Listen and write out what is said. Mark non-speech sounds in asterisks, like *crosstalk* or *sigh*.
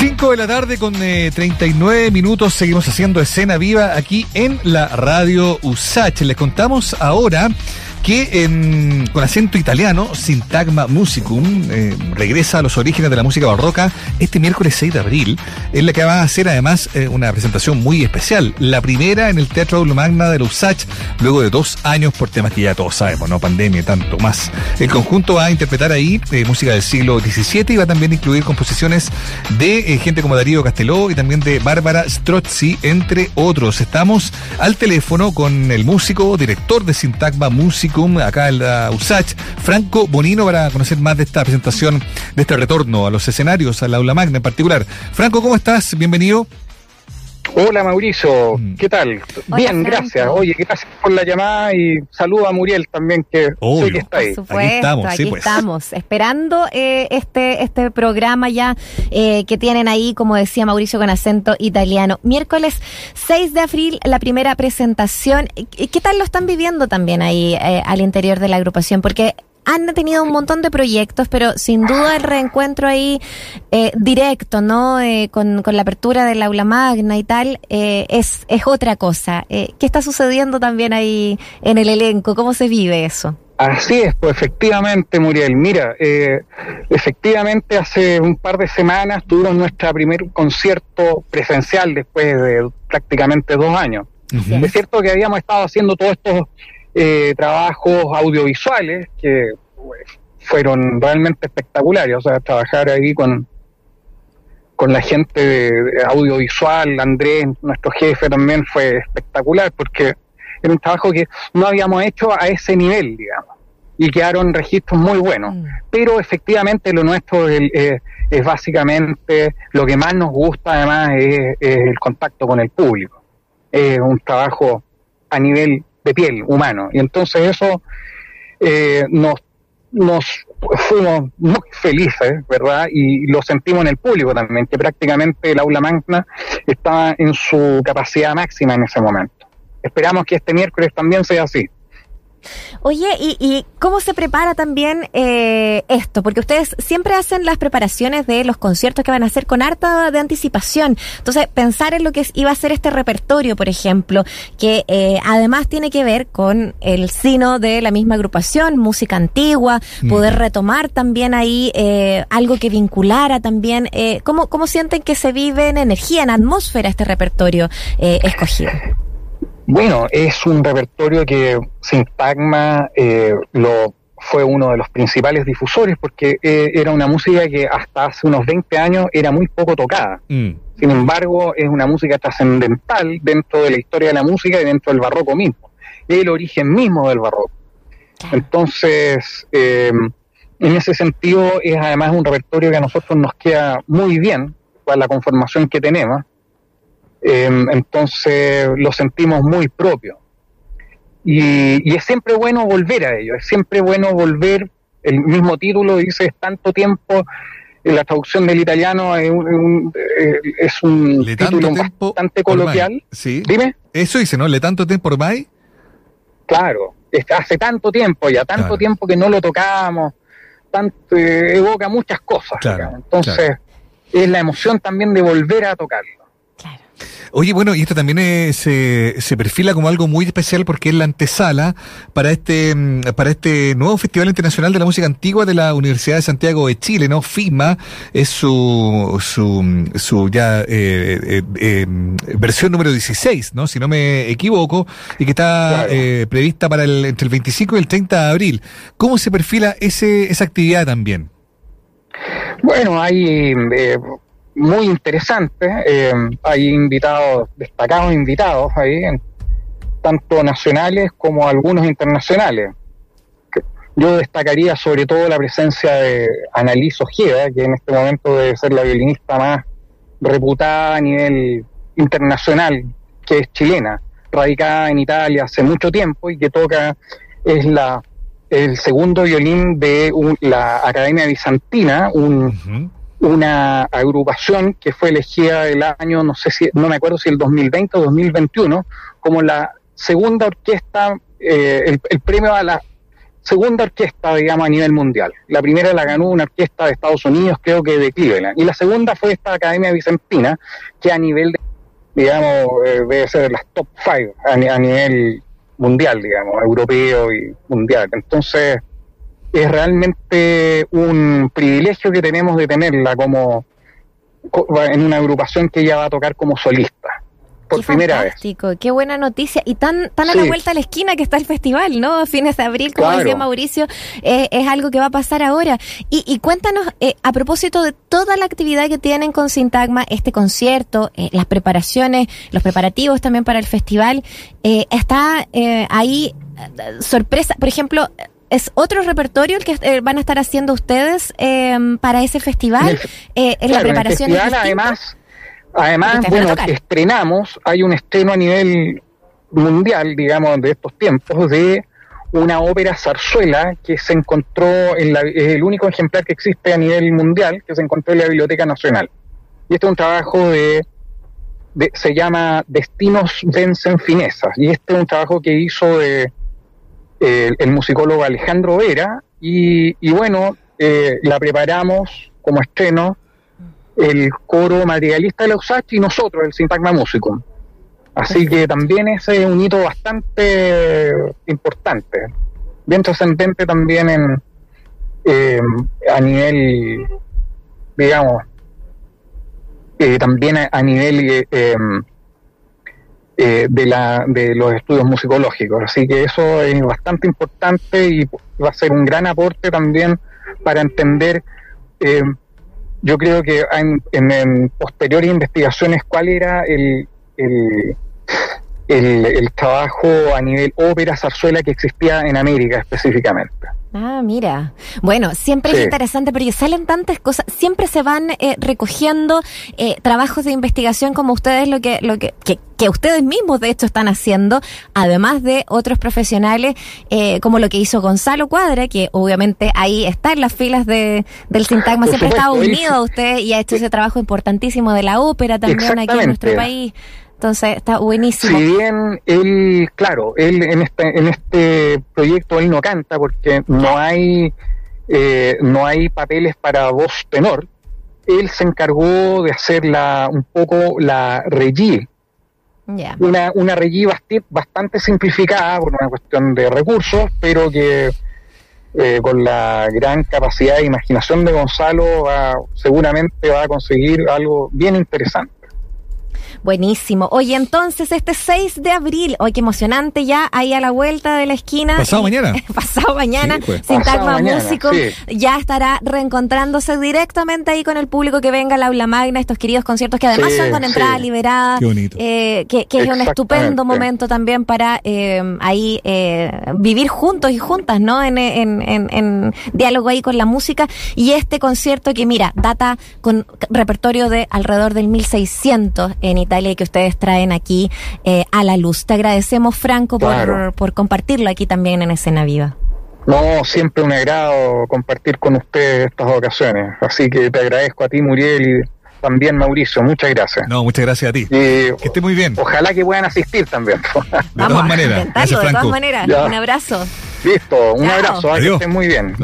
5 de la tarde con 39 eh, minutos seguimos haciendo escena viva aquí en la radio USACH. Les contamos ahora que con acento italiano, Sintagma Musicum, eh, regresa a los orígenes de la música barroca este miércoles 6 de abril, en la que va a hacer además eh, una presentación muy especial, la primera en el Teatro Aula Magna de la USACH, luego de dos años por temas que ya todos sabemos, ¿no? Pandemia y tanto más. El conjunto va a interpretar ahí eh, música del siglo XVII y va a también incluir composiciones de gente como Darío Casteló y también de Bárbara Strozzi, entre otros. Estamos al teléfono con el músico, director de Sintagma Musicum, acá en la USACH, Franco Bonino, para conocer más de esta presentación, de este retorno a los escenarios, al aula magna en particular. Franco, ¿cómo estás? Bienvenido. Hola Mauricio, mm. ¿qué tal? Bien, gracias. Oye, gracias por la llamada y saludo a Muriel también, que sé que está ahí. Por supuesto, aquí estamos, aquí pues. estamos esperando eh, este, este programa ya eh, que tienen ahí, como decía Mauricio, con acento italiano. Miércoles 6 de abril, la primera presentación. ¿Qué tal lo están viviendo también ahí eh, al interior de la agrupación? Porque han tenido un montón de proyectos, pero sin duda el reencuentro ahí eh, directo, ¿no? Eh, con, la apertura del aula magna y tal, eh, es, es otra cosa. ¿Qué está sucediendo también ahí en el elenco? ¿Cómo se vive eso? Así es, pues efectivamente, Muriel. Mira, efectivamente hace un par de semanas tuvimos nuestro primer concierto presencial después de prácticamente dos años. Es cierto que habíamos estado haciendo todos estos eh, trabajos audiovisuales que pues, fueron realmente espectaculares, o sea, trabajar ahí con, con la gente de, audiovisual, Andrés, nuestro jefe también fue espectacular porque era un trabajo que no habíamos hecho a ese nivel, digamos, y quedaron registros muy buenos. Mm. Pero efectivamente lo nuestro es, es, básicamente lo que más nos gusta, además, es, es el contacto con el público. Es un trabajo a nivel de piel humano. Y entonces eso eh, nos, nos fuimos muy felices, ¿verdad? Y lo sentimos en el público también, que prácticamente el aula magna estaba en su capacidad máxima en ese momento. Esperamos que este miércoles también sea así. Oye, ¿y, cómo se prepara también eh, esto? Porque ustedes siempre hacen las preparaciones de los conciertos que van a hacer con harta de anticipación. Entonces, pensar en lo que iba a ser este repertorio, por ejemplo, que eh, además tiene que ver con el sino de la misma agrupación, música antigua, poder retomar también ahí eh, algo que vinculara también. ¿cómo, ¿Cómo sienten que se vive en energía, en atmósfera este repertorio escogido? Bueno, es un repertorio que Sintagma eh, lo fue uno de los principales difusores porque eh, era una música que hasta hace unos 20 años era muy poco tocada. Mm. Sin embargo, es una música trascendental dentro de la historia de la música y dentro del barroco mismo. Es el origen mismo del barroco. Entonces, eh, en ese sentido, es además un repertorio que a nosotros nos queda muy bien para la conformación que tenemos Em, entonces lo sentimos muy propio. Y, es siempre bueno volver a ello, es siempre bueno volver, el mismo título dice, es tanto tiempo, en la traducción del italiano es un, es un título bastante coloquial. Sí. Dime. Eso dice, ¿no? ¿Le tanto tiempo ormai? Claro, hace tanto tiempo ya, tanto tiempo que no lo tocábamos, tanto, eh, evoca muchas cosas. Entonces, es la emoción también de volver a tocarlo. Oye, bueno, y esto también se, se perfila como algo muy especial porque es la antesala para este, mm, para este nuevo Festival Internacional de la Música Antigua de la Universidad de Santiago de Chile, ¿no? FISMA es su, su, su ya eh, eh, eh, versión número 16, ¿no? Si no me equivoco, y que está prevista para el, entre el 25 y el 30 de abril. ¿Cómo se perfila ese, esa actividad también? Bueno, hay muy interesante. Eh, hay invitados, destacados invitados ahí, tanto nacionales como algunos internacionales. Yo destacaría sobre todo la presencia de Annalise Ojeda, que en este momento debe ser la violinista más reputada a nivel internacional, que es chilena, radicada en Italia hace mucho tiempo y que toca, es la el segundo violín de la Academia Bizantina, un, una agrupación que fue elegida el año, no sé si, no me acuerdo si el 2020 o 2021, como la segunda orquesta, eh, el, premio a la segunda orquesta, digamos, a nivel mundial. La primera la ganó una orquesta de Estados Unidos, creo que de Cleveland. Y la segunda fue esta Academia Vicentina, que a nivel, digamos, eh, debe ser de las top five a, a nivel mundial, digamos, europeo y mundial. Entonces, es realmente un privilegio que tenemos de tenerla como en una agrupación que ella va a tocar como solista por qué primera fantástico, vez. Qué buena noticia. Y tan, tan a la vuelta a la esquina que está el festival, ¿no? Fines de abril, como claro. decía Mauricio, eh, es algo que va a pasar ahora. Y, y cuéntanos, eh, a propósito de toda la actividad que tienen con Sintagma, este concierto, eh, las preparaciones, los preparativos también para el festival, eh, está ahí sorpresa, por ejemplo, ¿Es otro repertorio el que eh, van a estar haciendo ustedes eh, para ese festival? Eh, en la preparación. En el festival, además, además bueno, estrenamos, hay un estreno a nivel mundial, digamos, de estos tiempos, de una ópera zarzuela que se encontró, en la, es el único ejemplar que existe a nivel mundial, que se encontró en la Biblioteca Nacional. Y este es un trabajo de, de se llama Destinos vencen finezas, y este es un trabajo que hizo de el, el musicólogo Alejandro Vera, y, y bueno, eh, la preparamos como estreno el coro materialista de la USACH y nosotros, el Sintagma Músico. Así que también ese es un hito bastante importante, bien trascendente también en eh, a nivel, digamos, eh, también a, a nivel eh, de, la, de los estudios musicológicos. Así que eso es bastante importante y va a ser un gran aporte también para entender, eh, yo creo que en, en, posteriores investigaciones, cuál era el, el, el trabajo a nivel ópera, zarzuela que existía en América específicamente. Ah, mira. Bueno, siempre sí. es interesante porque salen tantas cosas, siempre se van eh, recogiendo eh, trabajos de investigación como ustedes lo que lo que, que, que ustedes mismos de hecho están haciendo, además de otros profesionales eh, como lo que hizo Gonzalo Cuadra, que obviamente ahí está en las filas de, del Sintagma, siempre ha estado unido a usted y ha hecho ese trabajo importantísimo de la ópera también aquí en nuestro país. Entonces está buenísimo. Si bien él, claro, él en este, en este proyecto él no canta porque no hay, eh, no hay papeles para voz tenor, él se encargó de hacer la, un poco la regie. Yeah. Una, una bastante, bastante simplificada por una cuestión de recursos, pero que eh, con la gran capacidad de imaginación de Gonzalo va, seguramente va a conseguir algo bien interesante. Buenísimo. Oye, entonces este 6 de abril, hoy qué emocionante ya, ahí a la vuelta de la esquina. Pasado mañana. *laughs* pasado mañana, sí, pues. Sintagma Músico sí. ya estará reencontrándose directamente ahí con el público que venga al aula magna, estos queridos conciertos que además sí, son con entrada liberada. Qué bonito. Eh, que, que es un estupendo momento también para eh, ahí eh, vivir juntos y juntas, ¿no? En, en, en, en, diálogo ahí con la música. Y este concierto que, mira, data con repertorio de alrededor del 1600 en Italia y que ustedes traen aquí eh, a la luz. Te agradecemos, Franco, claro. por, por compartirlo aquí también en Escena Viva. No, siempre un agrado compartir con ustedes estas ocasiones. Así que te agradezco a ti, Muriel, y también Mauricio. Muchas gracias. No, muchas gracias a ti. Y, que esté muy bien. Ojalá que puedan asistir también. de Vamos todas maneras. Gracias, de todas maneras. Ya. Un abrazo. Listo, un Chao. abrazo. Que estén muy bien.